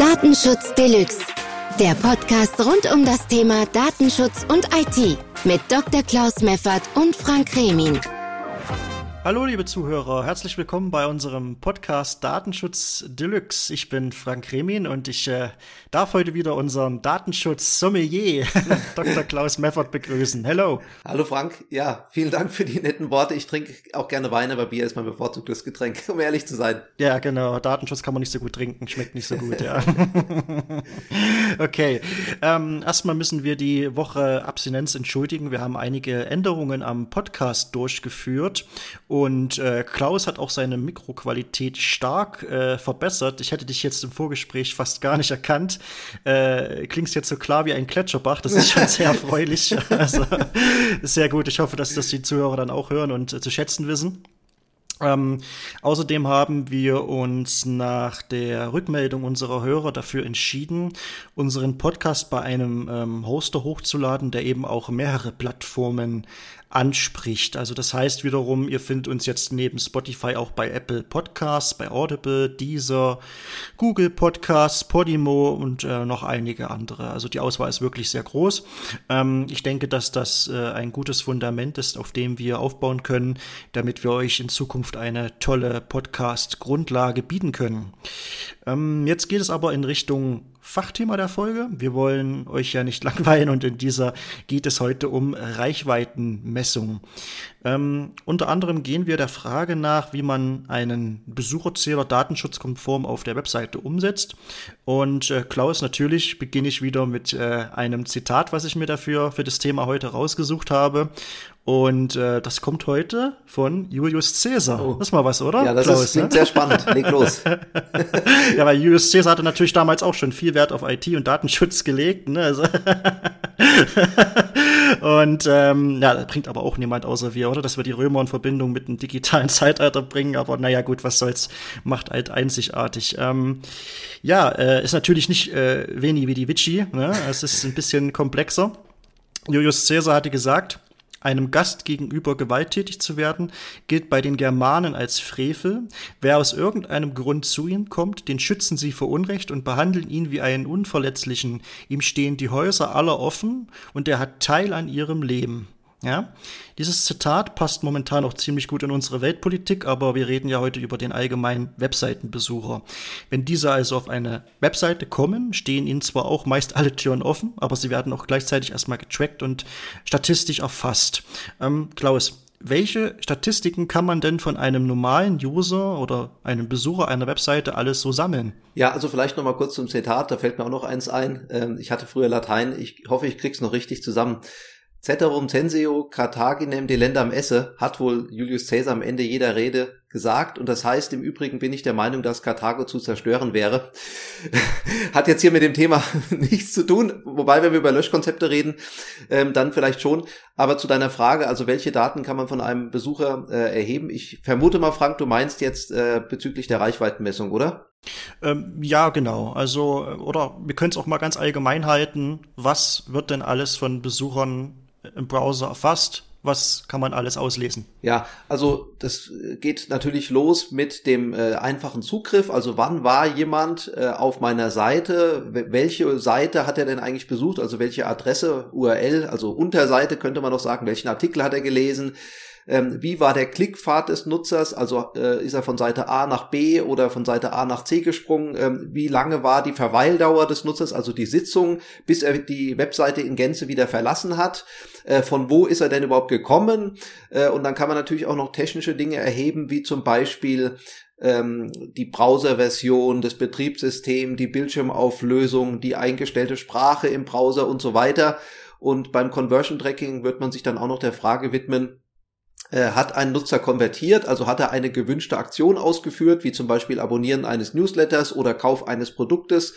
Datenschutz Deluxe. Der Podcast rund um das Thema Datenschutz und IT mit Dr. Klaus Meffert und Frank Remin. Hallo liebe Zuhörer, herzlich willkommen bei unserem Podcast Datenschutz Deluxe. Ich bin Frank Remin und ich äh, darf heute wieder unseren Datenschutz-Sommelier Dr. Klaus Meffert begrüßen. Hello. Hallo Frank, ja, vielen Dank für die netten Worte. Ich trinke auch gerne Wein, aber Bier ist mein bevorzugtes Getränk, um ehrlich zu sein. Ja, genau. Datenschutz kann man nicht so gut trinken, schmeckt nicht so gut, ja. okay, ähm, erstmal müssen wir die Woche Abstinenz entschuldigen. Wir haben einige Änderungen am Podcast durchgeführt und äh, Klaus hat auch seine Mikroqualität stark äh, verbessert. Ich hätte dich jetzt im Vorgespräch fast gar nicht erkannt. Äh, klingst jetzt so klar wie ein Gletscherbach. Das ist schon sehr erfreulich. Also sehr gut. Ich hoffe, dass das die Zuhörer dann auch hören und äh, zu schätzen wissen. Ähm, außerdem haben wir uns nach der Rückmeldung unserer Hörer dafür entschieden, unseren Podcast bei einem ähm, Hoster hochzuladen, der eben auch mehrere Plattformen anspricht. Also das heißt wiederum, ihr findet uns jetzt neben Spotify auch bei Apple Podcasts, bei Audible, Deezer, Google Podcasts, Podimo und äh, noch einige andere. Also die Auswahl ist wirklich sehr groß. Ähm, ich denke, dass das äh, ein gutes Fundament ist, auf dem wir aufbauen können, damit wir euch in Zukunft eine tolle Podcast-Grundlage bieten können. Ähm, jetzt geht es aber in Richtung Fachthema der Folge. Wir wollen euch ja nicht langweilen und in dieser geht es heute um Reichweitenmessung. Ähm, unter anderem gehen wir der Frage nach, wie man einen Besucherzähler datenschutzkonform auf der Webseite umsetzt. Und äh, Klaus, natürlich beginne ich wieder mit äh, einem Zitat, was ich mir dafür für das Thema heute rausgesucht habe. Und äh, das kommt heute von Julius Caesar. Oh. Das ist mal was, oder? Ja, das Klaus, ist, klingt ne? sehr spannend. Leg los. ja, weil Julius Caesar hatte natürlich damals auch schon viel Wert auf IT und Datenschutz gelegt. Ne? Also und ähm, ja, bringt aber auch niemand außer wir, oder? Dass wir die Römer in Verbindung mit dem digitalen Zeitalter bringen. Aber naja, gut, was soll's, macht halt einzigartig. Ähm, ja, äh, ist natürlich nicht äh, wenig wie die Vici. Ne? Es ist ein bisschen komplexer. Julius Caesar hatte gesagt, einem Gast gegenüber gewalttätig zu werden, gilt bei den Germanen als Frevel. Wer aus irgendeinem Grund zu ihnen kommt, den schützen sie vor Unrecht und behandeln ihn wie einen Unverletzlichen. Ihm stehen die Häuser aller offen und er hat Teil an ihrem Leben. Ja, dieses Zitat passt momentan auch ziemlich gut in unsere Weltpolitik, aber wir reden ja heute über den allgemeinen Webseitenbesucher. Wenn diese also auf eine Webseite kommen, stehen ihnen zwar auch meist alle Türen offen, aber sie werden auch gleichzeitig erstmal getrackt und statistisch erfasst. Ähm, Klaus, welche Statistiken kann man denn von einem normalen User oder einem Besucher einer Webseite alles so sammeln? Ja, also vielleicht noch mal kurz zum Zitat, da fällt mir auch noch eins ein. Ähm, ich hatte früher Latein, ich hoffe, ich krieg's noch richtig zusammen. Ceterum censeo Carthaginem delendam esse, hat wohl Julius Caesar am Ende jeder Rede gesagt. Und das heißt, im Übrigen bin ich der Meinung, dass Karthago zu zerstören wäre. hat jetzt hier mit dem Thema nichts zu tun. Wobei, wenn wir über Löschkonzepte reden, ähm, dann vielleicht schon. Aber zu deiner Frage, also welche Daten kann man von einem Besucher äh, erheben? Ich vermute mal, Frank, du meinst jetzt äh, bezüglich der Reichweitenmessung, oder? Ähm, ja, genau. Also, oder wir können es auch mal ganz allgemein halten. Was wird denn alles von Besuchern im Browser erfasst. Was kann man alles auslesen? Ja, also das geht natürlich los mit dem äh, einfachen Zugriff. Also wann war jemand äh, auf meiner Seite? Welche Seite hat er denn eigentlich besucht? Also welche Adresse, URL, also Unterseite könnte man noch sagen, welchen Artikel hat er gelesen? Ähm, wie war der Klickpfad des Nutzers, also äh, ist er von Seite A nach B oder von Seite A nach C gesprungen, ähm, wie lange war die Verweildauer des Nutzers, also die Sitzung, bis er die Webseite in Gänze wieder verlassen hat, äh, von wo ist er denn überhaupt gekommen? Äh, und dann kann man natürlich auch noch technische Dinge erheben, wie zum Beispiel ähm, die Browserversion, des Betriebssystems, die Bildschirmauflösung, die eingestellte Sprache im Browser und so weiter. Und beim Conversion Tracking wird man sich dann auch noch der Frage widmen, äh, hat ein Nutzer konvertiert, also hat er eine gewünschte Aktion ausgeführt, wie zum Beispiel Abonnieren eines Newsletters oder Kauf eines Produktes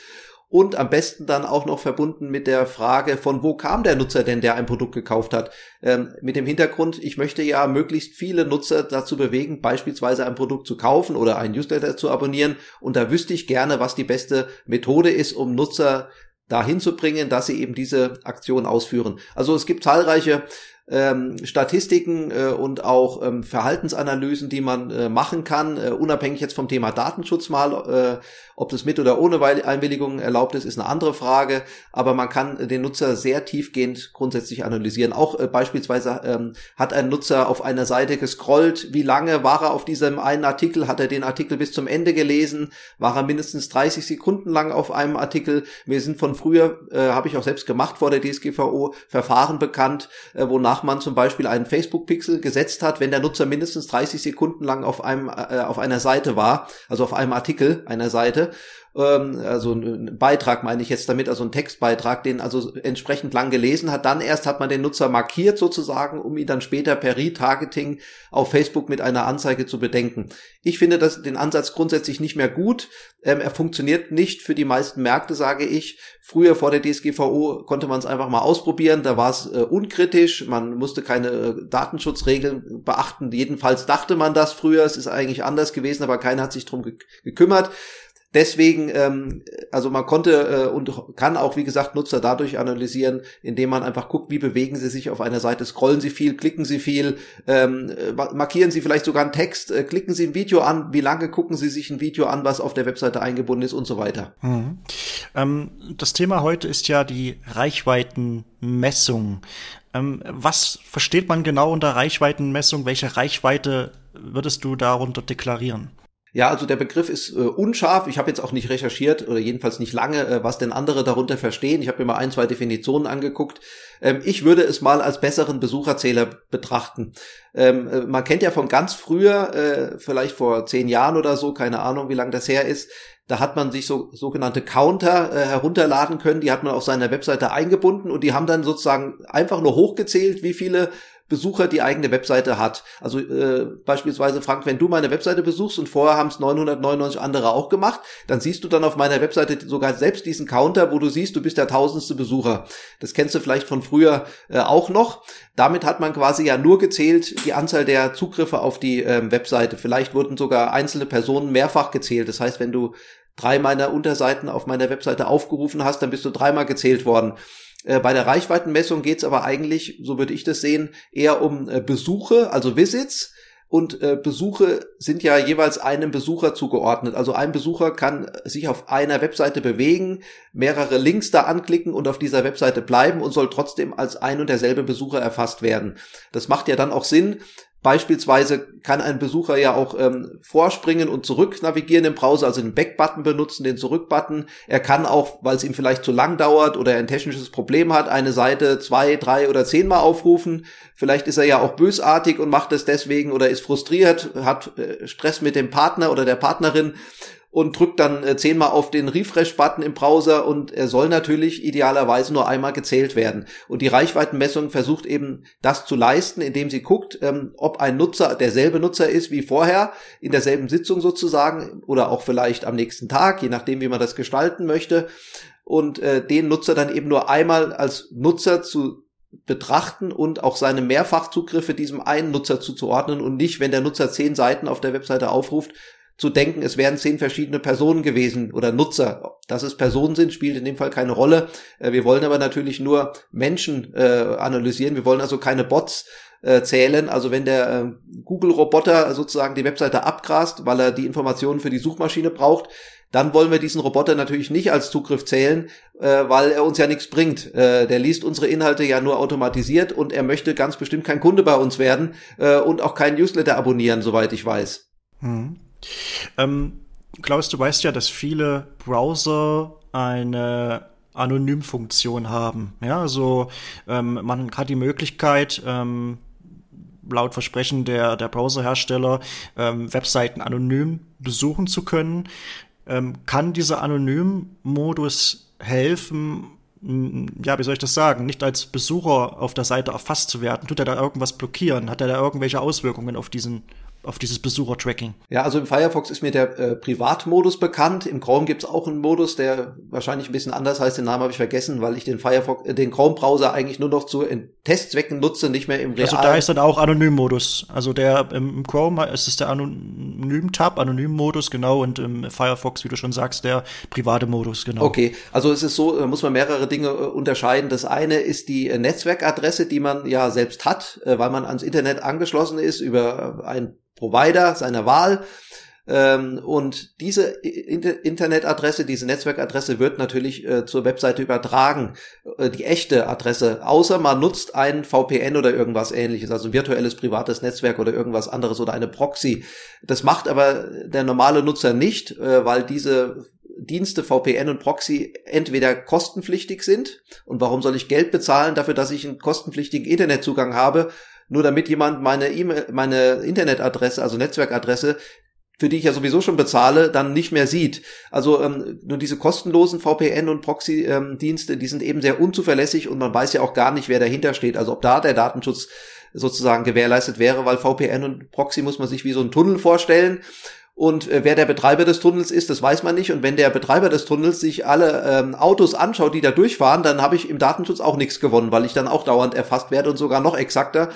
und am besten dann auch noch verbunden mit der Frage, von wo kam der Nutzer denn, der ein Produkt gekauft hat. Ähm, mit dem Hintergrund, ich möchte ja möglichst viele Nutzer dazu bewegen, beispielsweise ein Produkt zu kaufen oder ein Newsletter zu abonnieren. Und da wüsste ich gerne, was die beste Methode ist, um Nutzer dahin zu bringen, dass sie eben diese Aktion ausführen. Also es gibt zahlreiche ähm, Statistiken äh, und auch ähm, Verhaltensanalysen, die man äh, machen kann, äh, unabhängig jetzt vom Thema Datenschutz mal, äh, ob das mit oder ohne Einwilligung erlaubt ist, ist eine andere Frage, aber man kann den Nutzer sehr tiefgehend grundsätzlich analysieren. Auch äh, beispielsweise ähm, hat ein Nutzer auf einer Seite gescrollt, wie lange war er auf diesem einen Artikel, hat er den Artikel bis zum Ende gelesen, war er mindestens 30 Sekunden lang auf einem Artikel. Wir sind von früher, äh, habe ich auch selbst gemacht vor der DSGVO, Verfahren bekannt, äh, wonach man zum Beispiel einen Facebook-Pixel gesetzt hat, wenn der Nutzer mindestens 30 Sekunden lang auf einem äh, auf einer Seite war, also auf einem Artikel einer Seite ähm, also ein Beitrag meine ich jetzt damit, also ein Textbeitrag, den also entsprechend lang gelesen hat. Dann erst hat man den Nutzer markiert sozusagen, um ihn dann später per Retargeting auf Facebook mit einer Anzeige zu bedenken. Ich finde das den Ansatz grundsätzlich nicht mehr gut. Ähm, er funktioniert nicht für die meisten Märkte, sage ich. Früher vor der DSGVO konnte man es einfach mal ausprobieren. Da war es äh, unkritisch. Man musste keine äh, Datenschutzregeln beachten. Jedenfalls dachte man das früher. Es ist eigentlich anders gewesen, aber keiner hat sich drum gekümmert. Deswegen, ähm, also man konnte äh, und kann auch, wie gesagt, Nutzer dadurch analysieren, indem man einfach guckt, wie bewegen sie sich auf einer Seite, scrollen sie viel, klicken sie viel, ähm, markieren sie vielleicht sogar einen Text, äh, klicken sie ein Video an, wie lange gucken sie sich ein Video an, was auf der Webseite eingebunden ist und so weiter. Mhm. Ähm, das Thema heute ist ja die Reichweitenmessung. Ähm, was versteht man genau unter Reichweitenmessung? Welche Reichweite würdest du darunter deklarieren? Ja, also der Begriff ist äh, unscharf. Ich habe jetzt auch nicht recherchiert oder jedenfalls nicht lange, äh, was denn andere darunter verstehen. Ich habe mir mal ein, zwei Definitionen angeguckt. Ähm, ich würde es mal als besseren Besucherzähler betrachten. Ähm, äh, man kennt ja von ganz früher, äh, vielleicht vor zehn Jahren oder so, keine Ahnung, wie lange das her ist, da hat man sich so sogenannte Counter äh, herunterladen können, die hat man auf seiner Webseite eingebunden und die haben dann sozusagen einfach nur hochgezählt, wie viele Besucher die eigene Webseite hat. Also äh, beispielsweise, Frank, wenn du meine Webseite besuchst und vorher haben es 999 andere auch gemacht, dann siehst du dann auf meiner Webseite sogar selbst diesen Counter, wo du siehst, du bist der tausendste Besucher. Das kennst du vielleicht von früher äh, auch noch. Damit hat man quasi ja nur gezählt die Anzahl der Zugriffe auf die ähm, Webseite. Vielleicht wurden sogar einzelne Personen mehrfach gezählt. Das heißt, wenn du drei meiner Unterseiten auf meiner Webseite aufgerufen hast, dann bist du dreimal gezählt worden. Äh, bei der Reichweitenmessung geht es aber eigentlich, so würde ich das sehen, eher um äh, Besuche, also Visits. Und äh, Besuche sind ja jeweils einem Besucher zugeordnet. Also ein Besucher kann sich auf einer Webseite bewegen, mehrere Links da anklicken und auf dieser Webseite bleiben und soll trotzdem als ein und derselbe Besucher erfasst werden. Das macht ja dann auch Sinn, Beispielsweise kann ein Besucher ja auch ähm, vorspringen und zurück navigieren im Browser, also den Back-Button benutzen, den Zurück-Button. Er kann auch, weil es ihm vielleicht zu lang dauert oder er ein technisches Problem hat, eine Seite zwei, drei oder zehnmal aufrufen. Vielleicht ist er ja auch bösartig und macht es deswegen oder ist frustriert, hat äh, Stress mit dem Partner oder der Partnerin und drückt dann äh, zehnmal auf den Refresh-Button im Browser und er soll natürlich idealerweise nur einmal gezählt werden. Und die Reichweitenmessung versucht eben das zu leisten, indem sie guckt, ähm, ob ein Nutzer derselbe Nutzer ist wie vorher, in derselben Sitzung sozusagen oder auch vielleicht am nächsten Tag, je nachdem, wie man das gestalten möchte. Und äh, den Nutzer dann eben nur einmal als Nutzer zu betrachten und auch seine Mehrfachzugriffe diesem einen Nutzer zuzuordnen und nicht, wenn der Nutzer zehn Seiten auf der Webseite aufruft, zu denken, es wären zehn verschiedene Personen gewesen oder Nutzer. Dass es Personen sind, spielt in dem Fall keine Rolle. Äh, wir wollen aber natürlich nur Menschen äh, analysieren. Wir wollen also keine Bots äh, zählen. Also wenn der äh, Google-Roboter sozusagen die Webseite abgrast, weil er die Informationen für die Suchmaschine braucht, dann wollen wir diesen Roboter natürlich nicht als Zugriff zählen, äh, weil er uns ja nichts bringt. Äh, der liest unsere Inhalte ja nur automatisiert und er möchte ganz bestimmt kein Kunde bei uns werden äh, und auch keinen Newsletter abonnieren, soweit ich weiß. Hm. Ähm, Klaus, du weißt ja, dass viele Browser eine Anonymfunktion haben. Ja, also ähm, man hat die Möglichkeit, ähm, laut Versprechen der, der Browserhersteller ähm, Webseiten anonym besuchen zu können. Ähm, kann dieser Anonym-Modus helfen, ja, wie soll ich das sagen, nicht als Besucher auf der Seite erfasst zu werden? Tut er da irgendwas blockieren? Hat er da irgendwelche Auswirkungen auf diesen auf dieses Besucher-Tracking. Ja, also im Firefox ist mir der äh, Privatmodus bekannt. Im Chrome gibt's auch einen Modus, der wahrscheinlich ein bisschen anders heißt. Den Namen habe ich vergessen, weil ich den Firefox, äh, den Chrome-Browser eigentlich nur noch zu Testzwecken nutze, nicht mehr im Real. Also da ist dann auch Anonym-Modus. Also der im Chrome ist es der Anonym-Tab, Anonym-Modus, genau, und im Firefox, wie du schon sagst, der private Modus, genau. Okay, also es ist so, muss man mehrere Dinge äh, unterscheiden. Das eine ist die äh, Netzwerkadresse, die man ja selbst hat, äh, weil man ans Internet angeschlossen ist über ein Provider seiner Wahl. Ähm, und diese Internetadresse, diese Netzwerkadresse wird natürlich äh, zur Webseite übertragen, äh, die echte Adresse, außer man nutzt ein VPN oder irgendwas ähnliches, also ein virtuelles privates Netzwerk oder irgendwas anderes oder eine Proxy. Das macht aber der normale Nutzer nicht, äh, weil diese Dienste VPN und Proxy entweder kostenpflichtig sind und warum soll ich Geld bezahlen dafür, dass ich einen kostenpflichtigen Internetzugang habe nur damit jemand meine E-Mail, meine Internetadresse, also Netzwerkadresse, für die ich ja sowieso schon bezahle, dann nicht mehr sieht. Also ähm, nur diese kostenlosen VPN und Proxy-Dienste, ähm, die sind eben sehr unzuverlässig und man weiß ja auch gar nicht, wer dahinter steht. Also ob da der Datenschutz sozusagen gewährleistet wäre, weil VPN und Proxy muss man sich wie so ein Tunnel vorstellen. Und äh, wer der Betreiber des Tunnels ist, das weiß man nicht. Und wenn der Betreiber des Tunnels sich alle ähm, Autos anschaut, die da durchfahren, dann habe ich im Datenschutz auch nichts gewonnen, weil ich dann auch dauernd erfasst werde und sogar noch exakter.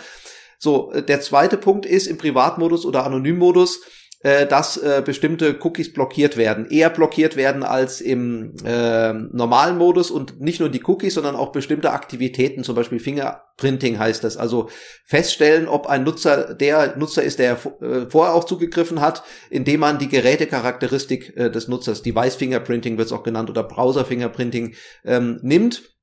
So, äh, der zweite Punkt ist im Privatmodus oder Anonymmodus, äh, dass äh, bestimmte Cookies blockiert werden, eher blockiert werden als im äh, normalen Modus und nicht nur die Cookies, sondern auch bestimmte Aktivitäten, zum Beispiel Fingerprinting heißt das, also feststellen, ob ein Nutzer der Nutzer ist, der äh, vorher auch zugegriffen hat, indem man die Gerätecharakteristik äh, des Nutzers, Device Fingerprinting wird es auch genannt oder Browser Fingerprinting ähm, nimmt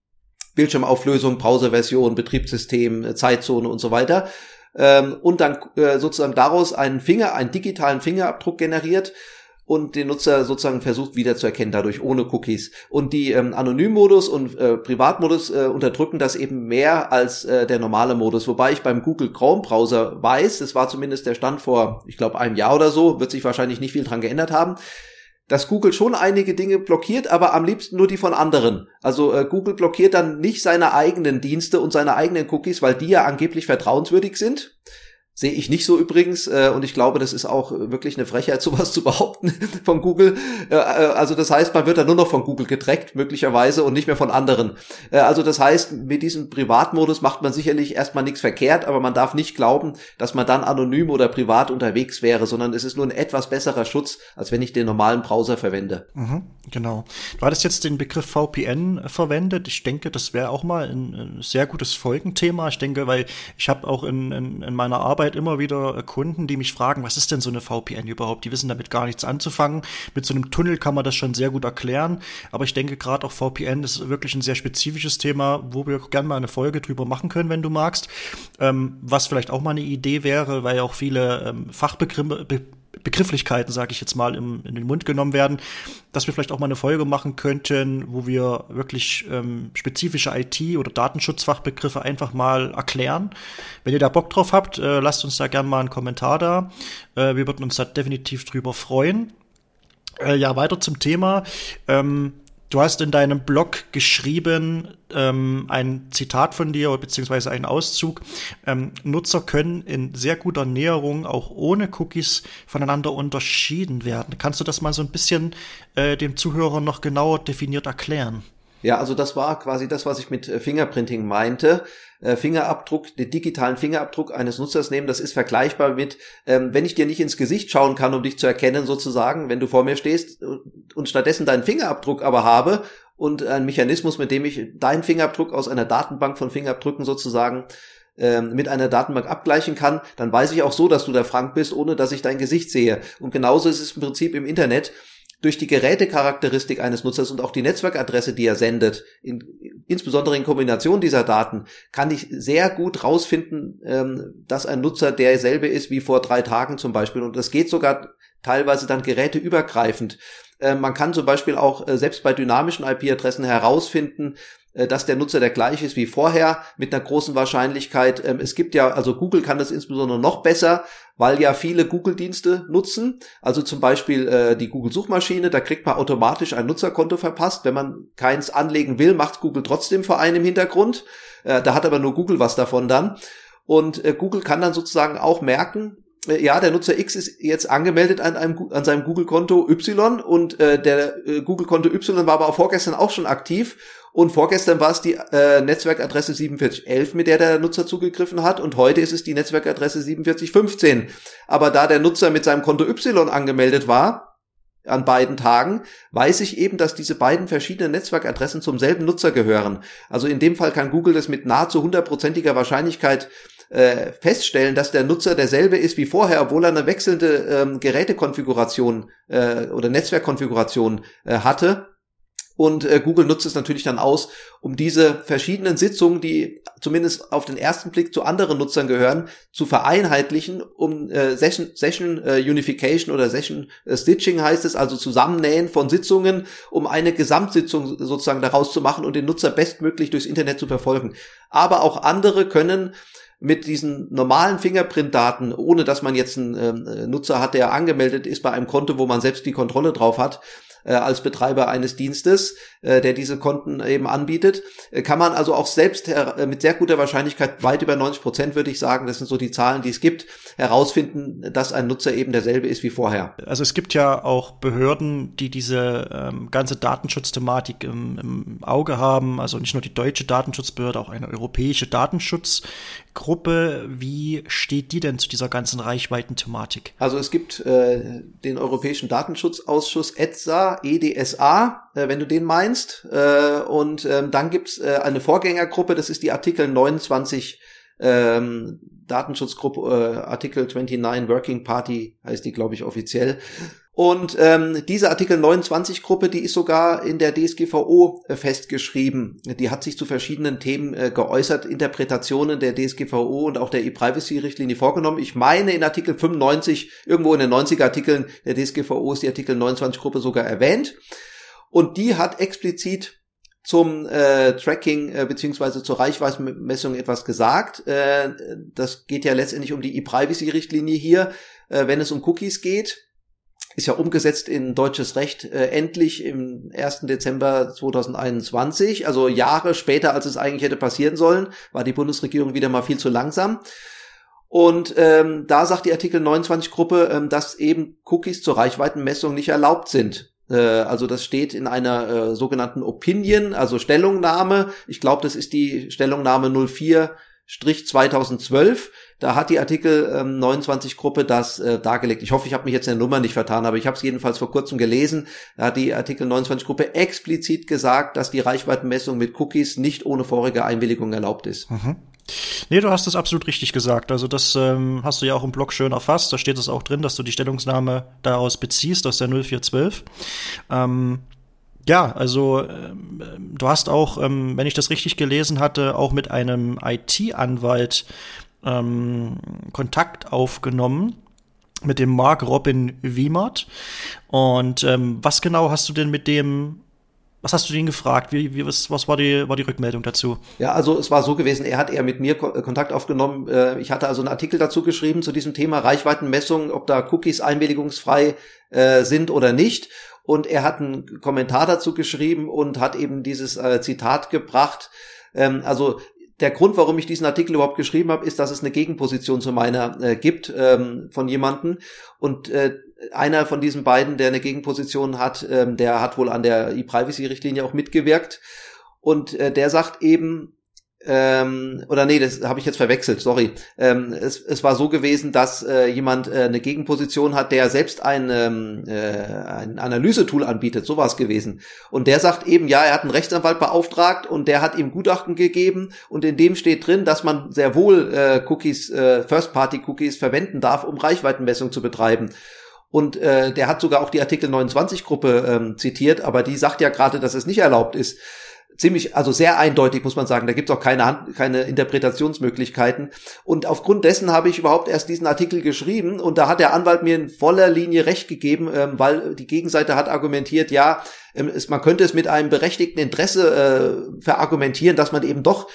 Bildschirmauflösung, Browserversion, Betriebssystem, Zeitzone und so weiter. Ähm, und dann äh, sozusagen daraus einen Finger, einen digitalen Fingerabdruck generiert und den Nutzer sozusagen versucht wiederzuerkennen, dadurch ohne Cookies. Und die ähm, Anonym-Modus und äh, Privatmodus äh, unterdrücken das eben mehr als äh, der normale Modus. Wobei ich beim Google Chrome Browser weiß, das war zumindest der Stand vor, ich glaube, einem Jahr oder so, wird sich wahrscheinlich nicht viel dran geändert haben, dass Google schon einige Dinge blockiert, aber am liebsten nur die von anderen. Also äh, Google blockiert dann nicht seine eigenen Dienste und seine eigenen Cookies, weil die ja angeblich vertrauenswürdig sind. Sehe ich nicht so übrigens äh, und ich glaube, das ist auch wirklich eine Frechheit, sowas zu behaupten von Google. Äh, äh, also das heißt, man wird dann nur noch von Google getrackt, möglicherweise, und nicht mehr von anderen. Äh, also das heißt, mit diesem Privatmodus macht man sicherlich erstmal nichts verkehrt, aber man darf nicht glauben, dass man dann anonym oder privat unterwegs wäre, sondern es ist nur ein etwas besserer Schutz, als wenn ich den normalen Browser verwende. Mhm, genau. Du hattest jetzt den Begriff VPN verwendet. Ich denke, das wäre auch mal ein, ein, sehr gutes Folgenthema. Ich denke, weil ich habe auch in, in, in meiner Arbeit Arbeit immer wieder Kunden, die mich fragen, was ist denn so eine VPN überhaupt? Die wissen damit gar nichts anzufangen. Mit so einem Tunnel kann man das schon sehr gut erklären. Aber ich denke gerade auch VPN ist wirklich ein sehr spezifisches Thema, wo wir gerne mal eine Folge drüber machen können, wenn du magst. Ähm, was vielleicht auch mal eine Idee wäre, weil ja auch viele ähm, Fachbegriffe Begrifflichkeiten, sage ich jetzt mal, im, in den Mund genommen werden, dass wir vielleicht auch mal eine Folge machen könnten, wo wir wirklich ähm, spezifische IT- oder Datenschutzfachbegriffe einfach mal erklären. Wenn ihr da Bock drauf habt, äh, lasst uns da gerne mal einen Kommentar da. Äh, wir würden uns da definitiv drüber freuen. Äh, ja, weiter zum Thema. Ähm, Du hast in deinem Blog geschrieben, ähm, ein Zitat von dir, beziehungsweise einen Auszug. Ähm, Nutzer können in sehr guter Näherung auch ohne Cookies voneinander unterschieden werden. Kannst du das mal so ein bisschen äh, dem Zuhörer noch genauer definiert erklären? Ja, also das war quasi das, was ich mit äh, Fingerprinting meinte. Äh, Fingerabdruck, den digitalen Fingerabdruck eines Nutzers nehmen, das ist vergleichbar mit, ähm, wenn ich dir nicht ins Gesicht schauen kann, um dich zu erkennen, sozusagen, wenn du vor mir stehst und stattdessen deinen Fingerabdruck aber habe und ein Mechanismus, mit dem ich deinen Fingerabdruck aus einer Datenbank von Fingerabdrücken sozusagen ähm, mit einer Datenbank abgleichen kann, dann weiß ich auch so, dass du der Frank bist, ohne dass ich dein Gesicht sehe. Und genauso ist es im Prinzip im Internet durch die Gerätecharakteristik eines Nutzers und auch die Netzwerkadresse, die er sendet, in, insbesondere in Kombination dieser Daten, kann ich sehr gut rausfinden, ähm, dass ein Nutzer derselbe ist wie vor drei Tagen zum Beispiel. Und das geht sogar teilweise dann geräteübergreifend. Äh, man kann zum Beispiel auch äh, selbst bei dynamischen IP-Adressen herausfinden, dass der Nutzer der gleiche ist wie vorher mit einer großen Wahrscheinlichkeit. Ähm, es gibt ja, also Google kann das insbesondere noch besser, weil ja viele Google-Dienste nutzen. Also zum Beispiel äh, die Google-Suchmaschine, da kriegt man automatisch ein Nutzerkonto verpasst. Wenn man keins anlegen will, macht Google trotzdem vor einem im Hintergrund. Äh, da hat aber nur Google was davon dann. Und äh, Google kann dann sozusagen auch merken, äh, ja, der Nutzer X ist jetzt angemeldet an, einem, an seinem Google-Konto Y und äh, der äh, Google-Konto Y war aber auch vorgestern auch schon aktiv und vorgestern war es die äh, Netzwerkadresse 4711, mit der der Nutzer zugegriffen hat und heute ist es die Netzwerkadresse 4715. Aber da der Nutzer mit seinem Konto Y angemeldet war, an beiden Tagen, weiß ich eben, dass diese beiden verschiedenen Netzwerkadressen zum selben Nutzer gehören. Also in dem Fall kann Google das mit nahezu hundertprozentiger Wahrscheinlichkeit äh, feststellen, dass der Nutzer derselbe ist wie vorher, obwohl er eine wechselnde ähm, Gerätekonfiguration äh, oder Netzwerkkonfiguration äh, hatte. Und äh, Google nutzt es natürlich dann aus, um diese verschiedenen Sitzungen, die zumindest auf den ersten Blick zu anderen Nutzern gehören, zu vereinheitlichen, um äh, Session, Session äh, Unification oder Session äh, Stitching heißt es, also Zusammennähen von Sitzungen, um eine Gesamtsitzung sozusagen daraus zu machen und den Nutzer bestmöglich durchs Internet zu verfolgen. Aber auch andere können mit diesen normalen Fingerprint-Daten, ohne dass man jetzt einen äh, Nutzer hat, der angemeldet ist bei einem Konto, wo man selbst die Kontrolle drauf hat, äh, als Betreiber eines Dienstes, äh, der diese Konten eben anbietet, äh, kann man also auch selbst äh, mit sehr guter Wahrscheinlichkeit, weit über 90 Prozent würde ich sagen, das sind so die Zahlen, die es gibt, herausfinden, dass ein Nutzer eben derselbe ist wie vorher. Also es gibt ja auch Behörden, die diese ähm, ganze Datenschutzthematik im, im Auge haben, also nicht nur die deutsche Datenschutzbehörde, auch eine europäische Datenschutzgruppe. Wie steht die denn zu dieser ganzen Reichweiten-Thematik? Also es gibt äh, den Europäischen Datenschutzausschuss ETSA, EDSA, äh, wenn du den meinst. Äh, und ähm, dann gibt's äh, eine Vorgängergruppe, das ist die Artikel 29 ähm, Datenschutzgruppe, äh, Artikel 29 Working Party heißt die, glaube ich, offiziell. Und ähm, diese Artikel 29 Gruppe, die ist sogar in der DSGVO äh, festgeschrieben. Die hat sich zu verschiedenen Themen äh, geäußert, Interpretationen der DSGVO und auch der E-Privacy-Richtlinie vorgenommen. Ich meine in Artikel 95, irgendwo in den 90er Artikeln der DSGVO ist die Artikel 29 Gruppe sogar erwähnt. Und die hat explizit zum äh, Tracking äh, beziehungsweise zur Reichweitenmessung etwas gesagt. Äh, das geht ja letztendlich um die E-Privacy-Richtlinie hier, äh, wenn es um Cookies geht ist ja umgesetzt in deutsches Recht äh, endlich im 1. Dezember 2021, also Jahre später, als es eigentlich hätte passieren sollen, war die Bundesregierung wieder mal viel zu langsam. Und ähm, da sagt die Artikel 29 Gruppe, ähm, dass eben Cookies zur Reichweitenmessung nicht erlaubt sind. Äh, also das steht in einer äh, sogenannten Opinion, also Stellungnahme. Ich glaube, das ist die Stellungnahme 04 2012 da hat die Artikel ähm, 29 Gruppe das äh, dargelegt. Ich hoffe, ich habe mich jetzt in der Nummer nicht vertan, aber ich habe es jedenfalls vor kurzem gelesen. Da hat die Artikel 29 Gruppe explizit gesagt, dass die Reichweitenmessung mit Cookies nicht ohne vorige Einwilligung erlaubt ist. Mhm. Nee, du hast es absolut richtig gesagt. Also das ähm, hast du ja auch im Blog schön erfasst. Da steht es auch drin, dass du die Stellungnahme daraus beziehst, aus der 0412. Ähm, ja, also ähm, du hast auch, ähm, wenn ich das richtig gelesen hatte, auch mit einem IT-Anwalt ähm, Kontakt aufgenommen mit dem Mark Robin Wiemert. Und ähm, was genau hast du denn mit dem was hast du den gefragt? Wie, wie, was, was war, die, war die Rückmeldung dazu? Ja, also es war so gewesen, er hat eher mit mir Kontakt aufgenommen. Äh, ich hatte also einen Artikel dazu geschrieben zu diesem Thema Reichweitenmessung, ob da Cookies einwilligungsfrei äh, sind oder nicht. Und er hat einen Kommentar dazu geschrieben und hat eben dieses äh, Zitat gebracht. Ähm, also der Grund, warum ich diesen Artikel überhaupt geschrieben habe, ist, dass es eine Gegenposition zu meiner äh, gibt ähm, von jemanden. Und äh, einer von diesen beiden, der eine Gegenposition hat, ähm, der hat wohl an der E-Privacy-Richtlinie auch mitgewirkt. Und äh, der sagt eben, ähm, oder nee, das habe ich jetzt verwechselt, sorry. Ähm, es, es war so gewesen, dass äh, jemand äh, eine Gegenposition hat, der selbst ein, ähm, äh, ein Analysetool anbietet, so war es gewesen. Und der sagt eben, ja, er hat einen Rechtsanwalt beauftragt und der hat ihm Gutachten gegeben und in dem steht drin, dass man sehr wohl äh, Cookies, äh, First-Party-Cookies verwenden darf, um Reichweitenmessung zu betreiben. Und äh, der hat sogar auch die Artikel 29-Gruppe ähm, zitiert, aber die sagt ja gerade, dass es nicht erlaubt ist ziemlich, also sehr eindeutig, muss man sagen. Da gibt es auch keine, Hand, keine Interpretationsmöglichkeiten. Und aufgrund dessen habe ich überhaupt erst diesen Artikel geschrieben. Und da hat der Anwalt mir in voller Linie recht gegeben, ähm, weil die Gegenseite hat argumentiert, ja, ähm, es, man könnte es mit einem berechtigten Interesse äh, verargumentieren, dass man eben doch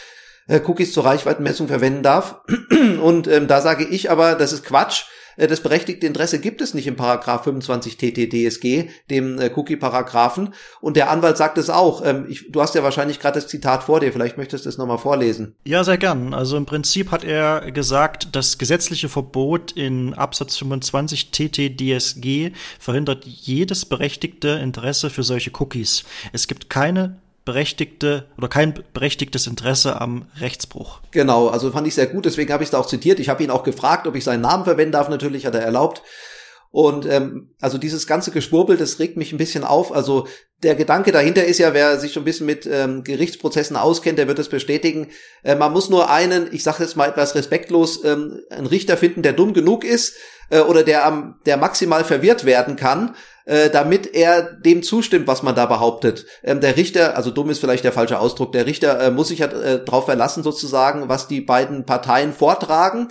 äh, Cookies zur Reichweitenmessung verwenden darf. Und ähm, da sage ich aber, das ist Quatsch das berechtigte Interesse gibt es nicht im Paragraph 25 TTDSG, dem äh, Cookie-Paragraphen. Und der Anwalt sagt es auch. Ähm, ich, du hast ja wahrscheinlich gerade das Zitat vor dir. Vielleicht möchtest du es nochmal vorlesen. Ja, sehr gern. Also im Prinzip hat er gesagt, das gesetzliche Verbot in Absatz 25 TTDSG verhindert jedes berechtigte Interesse für solche Cookies. Es gibt keine berechtigte oder kein berechtigtes Interesse am Rechtsbruch. Genau, also fand ich sehr gut, deswegen habe ich es auch zitiert. Ich habe ihn auch gefragt, ob ich seinen Namen verwenden darf, natürlich hat er erlaubt. Und ähm, also dieses ganze Geschwurbel, das regt mich ein bisschen auf. Also der Gedanke dahinter ist ja, wer sich schon ein bisschen mit ähm, Gerichtsprozessen auskennt, der wird es bestätigen. Äh, man muss nur einen, ich sage jetzt mal etwas respektlos, ähm, einen Richter finden, der dumm genug ist äh, oder der am, der maximal verwirrt werden kann, äh, damit er dem zustimmt, was man da behauptet. Ähm, der Richter, also dumm ist vielleicht der falsche Ausdruck, der Richter äh, muss sich ja äh, darauf verlassen, sozusagen, was die beiden Parteien vortragen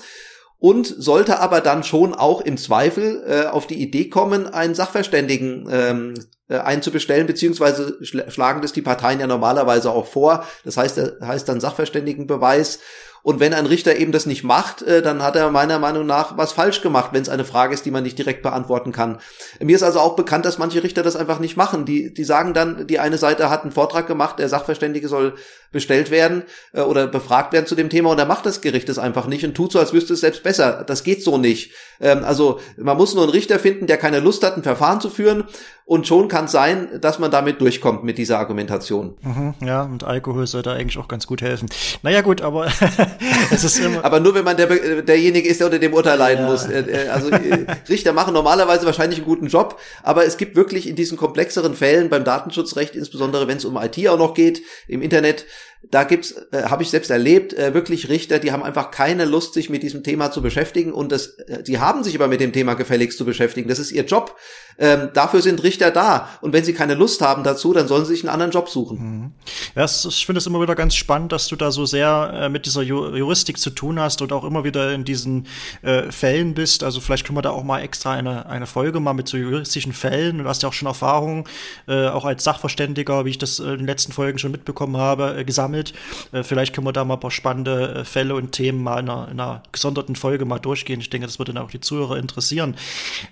und sollte aber dann schon auch im Zweifel äh, auf die Idee kommen, einen Sachverständigen ähm, äh, einzubestellen, beziehungsweise schlagen das die Parteien ja normalerweise auch vor. Das heißt, das heißt dann Sachverständigenbeweis und wenn ein Richter eben das nicht macht, äh, dann hat er meiner Meinung nach was falsch gemacht, wenn es eine Frage ist, die man nicht direkt beantworten kann. Mir ist also auch bekannt, dass manche Richter das einfach nicht machen. Die, die sagen dann, die eine Seite hat einen Vortrag gemacht, der Sachverständige soll bestellt werden äh, oder befragt werden zu dem Thema und dann macht das Gericht es einfach nicht und tut so, als wüsste es selbst besser. Das geht so nicht. Ähm, also man muss nur einen Richter finden, der keine Lust hat, ein Verfahren zu führen und schon kann es sein, dass man damit durchkommt mit dieser Argumentation. Mhm, ja, und Alkohol sollte eigentlich auch ganz gut helfen. Naja gut, aber aber nur wenn man der, derjenige ist, der unter dem Urteil leiden ja. muss. Äh, äh, also äh, Richter machen normalerweise wahrscheinlich einen guten Job, aber es gibt wirklich in diesen komplexeren Fällen beim Datenschutzrecht, insbesondere wenn es um IT auch noch geht, im Internet, da gibt's, äh, habe ich selbst erlebt, äh, wirklich Richter, die haben einfach keine Lust, sich mit diesem Thema zu beschäftigen und das, äh, die haben sich aber mit dem Thema gefälligst zu beschäftigen. Das ist ihr Job. Ähm, dafür sind Richter da. Und wenn sie keine Lust haben dazu, dann sollen sie sich einen anderen Job suchen. Mhm. Ja, ich finde es immer wieder ganz spannend, dass du da so sehr äh, mit dieser Juristik zu tun hast und auch immer wieder in diesen äh, Fällen bist. Also vielleicht können wir da auch mal extra eine, eine Folge mal mit so juristischen Fällen. Du hast ja auch schon Erfahrung, äh, auch als Sachverständiger, wie ich das in den letzten Folgen schon mitbekommen habe, gesammelt gesammelt. Äh, vielleicht können wir da mal ein paar spannende äh, Fälle und Themen mal in einer, in einer, gesonderten Folge mal durchgehen. Ich denke, das würde dann auch die Zuhörer interessieren.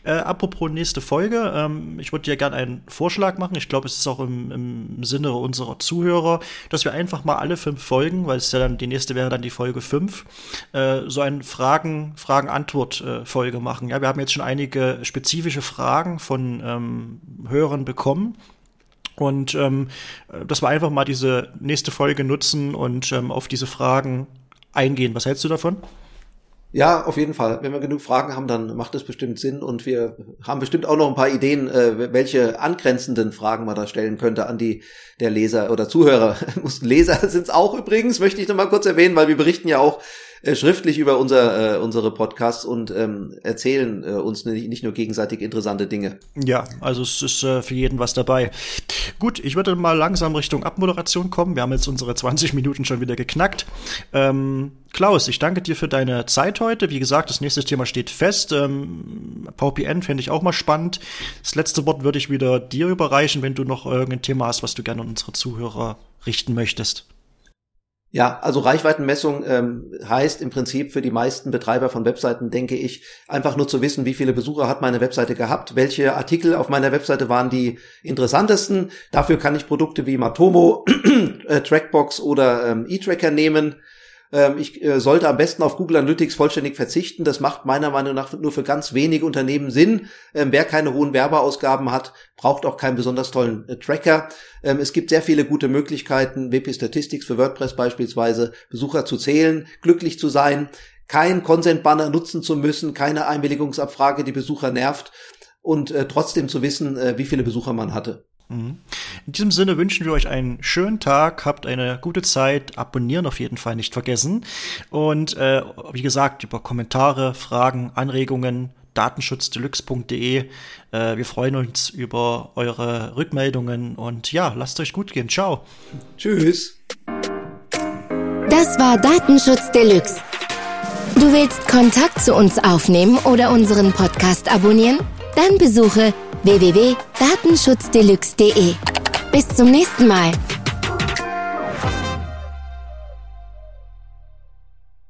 Äh, apropos nächste Folge, ähm, ich würde dir gerne einen Vorschlag machen. Ich glaube, es ist auch im, im, Sinne unserer Zuhörer, dass wir einfach mal alle fünf Folgen, weil es ja dann die nächste wäre dann die Folge fünf, äh, so eine Fragen, Fragen-Antwort-Folge machen. Ja, wir haben jetzt schon einige spezifische Fragen von ähm, Hörern bekommen. Und ähm, dass wir einfach mal diese nächste Folge nutzen und ähm, auf diese Fragen eingehen. Was hältst du davon? Ja, auf jeden Fall. Wenn wir genug Fragen haben, dann macht das bestimmt Sinn und wir haben bestimmt auch noch ein paar Ideen, äh, welche angrenzenden Fragen man da stellen könnte an die der Leser oder Zuhörer. Leser sind es auch übrigens, möchte ich noch mal kurz erwähnen, weil wir berichten ja auch äh, schriftlich über unser, äh, unsere Podcasts und ähm, erzählen äh, uns nicht, nicht nur gegenseitig interessante Dinge. Ja, also es ist äh, für jeden was dabei. Gut, ich würde mal langsam Richtung Abmoderation kommen. Wir haben jetzt unsere 20 Minuten schon wieder geknackt. Ähm, Klaus, ich danke dir für deine Zeit heute. Wie gesagt, das nächste Thema steht fest. Ähm, VPN fände ich auch mal spannend. Das letzte Wort würde ich wieder dir überreichen, wenn du noch irgendein Thema hast, was du gerne an unsere Zuhörer richten möchtest. Ja, also Reichweitenmessung ähm, heißt im Prinzip für die meisten Betreiber von Webseiten, denke ich, einfach nur zu wissen, wie viele Besucher hat meine Webseite gehabt, welche Artikel auf meiner Webseite waren die interessantesten. Dafür kann ich Produkte wie Matomo, äh, Trackbox oder ähm, E-Tracker nehmen ich äh, sollte am besten auf Google Analytics vollständig verzichten. Das macht meiner Meinung nach nur für ganz wenige Unternehmen Sinn. Ähm, wer keine hohen Werbeausgaben hat, braucht auch keinen besonders tollen äh, Tracker. Ähm, es gibt sehr viele gute Möglichkeiten, WP Statistics für WordPress beispielsweise, Besucher zu zählen, glücklich zu sein, kein Consent-Banner nutzen zu müssen, keine Einwilligungsabfrage, die Besucher nervt und äh, trotzdem zu wissen, wie viele Besucher man hatte. Mhm. In diesem Sinne wünschen wir euch einen schönen Tag, habt eine gute Zeit, abonnieren auf jeden Fall nicht vergessen. Und äh, wie gesagt, über Kommentare, Fragen, Anregungen, datenschutzdeluxe.de. Äh, wir freuen uns über eure Rückmeldungen und ja, lasst euch gut gehen. Ciao. Tschüss. Das war Datenschutz Deluxe. Du willst Kontakt zu uns aufnehmen oder unseren Podcast abonnieren? Dann besuche www.datenschutzdeluxe.de. Bis zum nächsten Mal.